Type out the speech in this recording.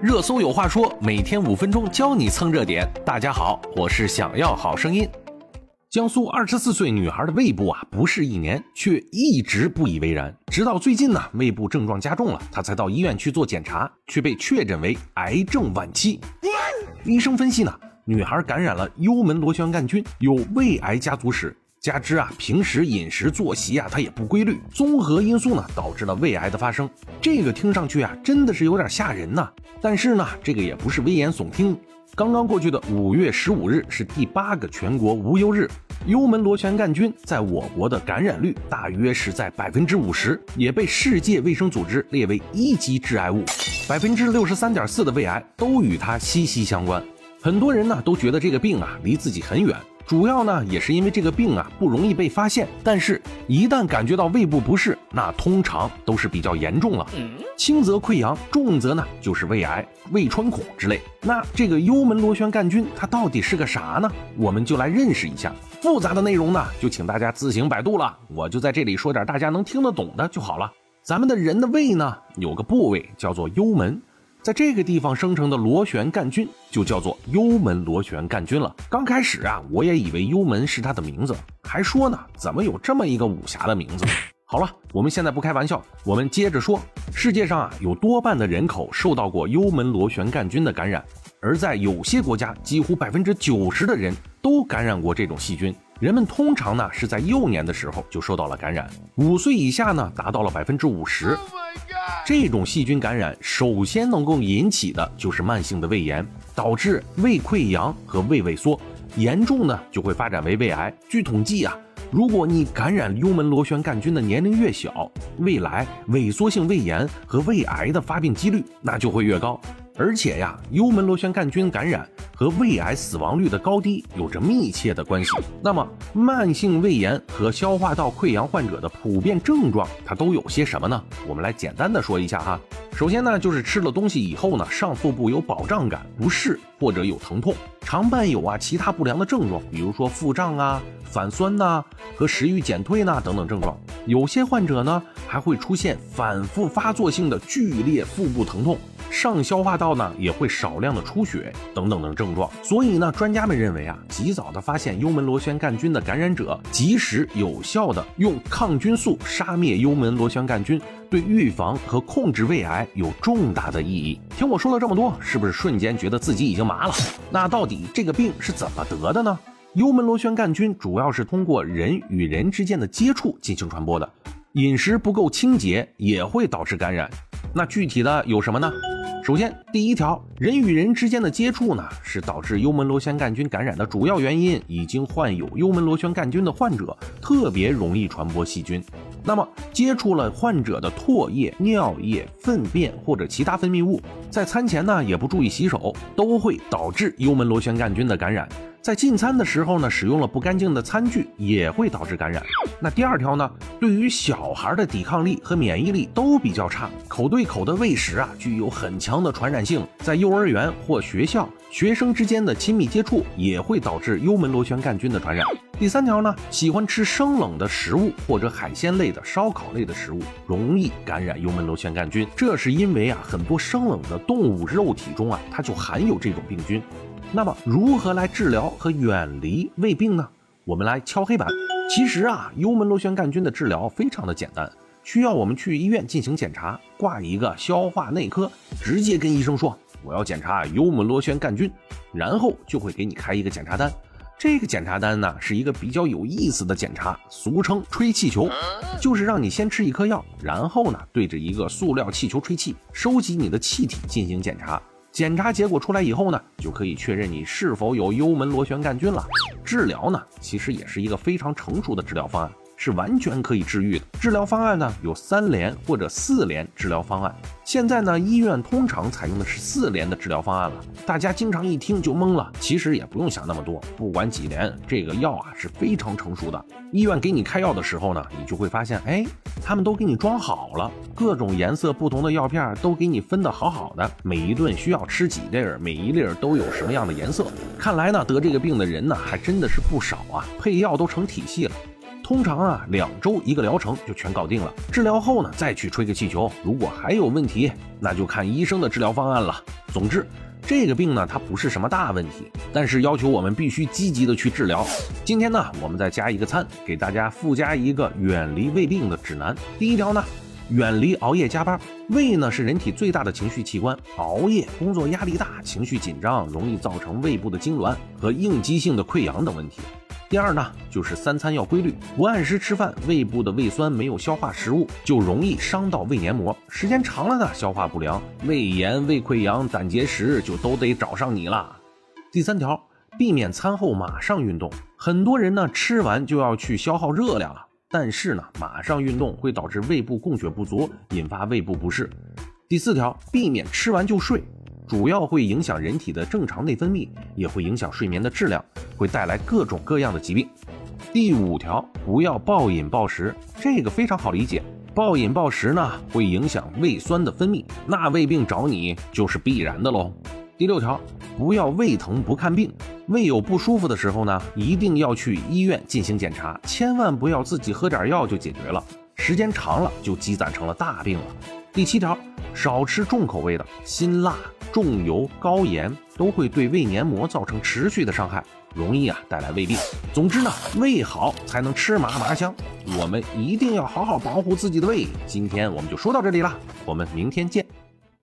热搜有话说，每天五分钟教你蹭热点。大家好，我是想要好声音。江苏二十四岁女孩的胃部啊不适一年，却一直不以为然，直到最近呢，胃部症状加重了，她才到医院去做检查，却被确诊为癌症晚期。医生分析呢，女孩感染了幽门螺旋杆菌，有胃癌家族史。加之啊，平时饮食作息啊，它也不规律，综合因素呢，导致了胃癌的发生。这个听上去啊，真的是有点吓人呐。但是呢，这个也不是危言耸听。刚刚过去的五月十五日是第八个全国无忧日，幽门螺旋杆菌在我国的感染率大约是在百分之五十，也被世界卫生组织列为一级致癌物。百分之六十三点四的胃癌都与它息息相关。很多人呢都觉得这个病啊离自己很远。主要呢，也是因为这个病啊不容易被发现，但是，一旦感觉到胃部不适，那通常都是比较严重了，轻则溃疡，重则呢就是胃癌、胃穿孔之类。那这个幽门螺旋杆菌它到底是个啥呢？我们就来认识一下。复杂的内容呢，就请大家自行百度了。我就在这里说点大家能听得懂的就好了。咱们的人的胃呢，有个部位叫做幽门。在这个地方生成的螺旋杆菌就叫做幽门螺旋杆菌了。刚开始啊，我也以为幽门是它的名字，还说呢，怎么有这么一个武侠的名字？好了，我们现在不开玩笑，我们接着说。世界上啊，有多半的人口受到过幽门螺旋杆菌的感染，而在有些国家，几乎百分之九十的人都感染过这种细菌。人们通常呢是在幼年的时候就受到了感染，五岁以下呢达到了百分之五十。这种细菌感染首先能够引起的就是慢性的胃炎，导致胃溃疡和胃萎缩，严重呢就会发展为胃癌。据统计啊，如果你感染幽门螺旋杆菌的年龄越小，未来萎缩性胃炎和胃癌的发病几率那就会越高。而且呀，幽门螺旋杆菌感染和胃癌死亡率的高低有着密切的关系。那么，慢性胃炎和消化道溃疡患者的普遍症状，它都有些什么呢？我们来简单的说一下哈。首先呢，就是吃了东西以后呢，上腹部有饱胀感、不适或者有疼痛，常伴有啊其他不良的症状，比如说腹胀啊、反酸呐和食欲减退呐等等症状。有些患者呢，还会出现反复发作性的剧烈腹部疼痛。上消化道呢也会少量的出血等等等症状，所以呢，专家们认为啊，及早的发现幽门螺旋杆菌的感染者，及时有效的用抗菌素杀灭幽门螺旋杆菌，对预防和控制胃癌有重大的意义。听我说了这么多，是不是瞬间觉得自己已经麻了？那到底这个病是怎么得的呢？幽门螺旋杆菌主要是通过人与人之间的接触进行传播的，饮食不够清洁也会导致感染。那具体的有什么呢？首先，第一条，人与人之间的接触呢，是导致幽门螺旋杆菌感染的主要原因。已经患有幽门螺旋杆菌的患者特别容易传播细菌。那么，接触了患者的唾液、尿液、粪便或者其他分泌物，在餐前呢也不注意洗手，都会导致幽门螺旋杆菌的感染。在进餐的时候呢，使用了不干净的餐具，也会导致感染。那第二条呢，对于小孩的抵抗力和免疫力都比较差，口对口的喂食啊，具有很强的传染性。在幼儿园或学校，学生之间的亲密接触也会导致幽门螺旋杆菌的传染。第三条呢，喜欢吃生冷的食物或者海鲜类的、烧烤类的食物，容易感染幽门螺旋杆菌。这是因为啊，很多生冷的动物肉体中啊，它就含有这种病菌。那么，如何来治疗和远离胃病呢？我们来敲黑板。其实啊，幽门螺旋杆菌的治疗非常的简单，需要我们去医院进行检查，挂一个消化内科，直接跟医生说我要检查幽门螺旋杆菌，然后就会给你开一个检查单。这个检查单呢，是一个比较有意思的检查，俗称吹气球，就是让你先吃一颗药，然后呢，对着一个塑料气球吹气，收集你的气体进行检查。检查结果出来以后呢，就可以确认你是否有幽门螺旋杆菌了。治疗呢，其实也是一个非常成熟的治疗方案。是完全可以治愈的治疗方案呢，有三联或者四联治疗方案。现在呢，医院通常采用的是四联的治疗方案了。大家经常一听就懵了，其实也不用想那么多，不管几联，这个药啊是非常成熟的。医院给你开药的时候呢，你就会发现，哎，他们都给你装好了，各种颜色不同的药片都给你分得好好的，每一顿需要吃几粒儿，每一粒儿都有什么样的颜色。看来呢，得这个病的人呢，还真的是不少啊，配药都成体系了。通常啊，两周一个疗程就全搞定了。治疗后呢，再去吹个气球。如果还有问题，那就看医生的治疗方案了。总之，这个病呢，它不是什么大问题，但是要求我们必须积极的去治疗。今天呢，我们再加一个餐，给大家附加一个远离胃病的指南。第一条呢，远离熬夜加班。胃呢是人体最大的情绪器官，熬夜、工作压力大、情绪紧张，容易造成胃部的痉挛和应激性的溃疡等问题。第二呢，就是三餐要规律，不按时吃饭，胃部的胃酸没有消化食物，就容易伤到胃黏膜，时间长了呢，消化不良、胃炎、胃溃疡、胆结石就都得找上你了。第三条，避免餐后马上运动，很多人呢吃完就要去消耗热量了，但是呢，马上运动会导致胃部供血不足，引发胃部不适。第四条，避免吃完就睡。主要会影响人体的正常内分泌，也会影响睡眠的质量，会带来各种各样的疾病。第五条，不要暴饮暴食，这个非常好理解。暴饮暴食呢，会影响胃酸的分泌，那胃病找你就是必然的喽。第六条，不要胃疼不看病，胃有不舒服的时候呢，一定要去医院进行检查，千万不要自己喝点药就解决了，时间长了就积攒成了大病了。第七条，少吃重口味的，辛辣。重油、高盐都会对胃黏膜造成持续的伤害，容易啊带来胃病。总之呢，胃好才能吃嘛嘛香，我们一定要好好保护自己的胃。今天我们就说到这里了，我们明天见。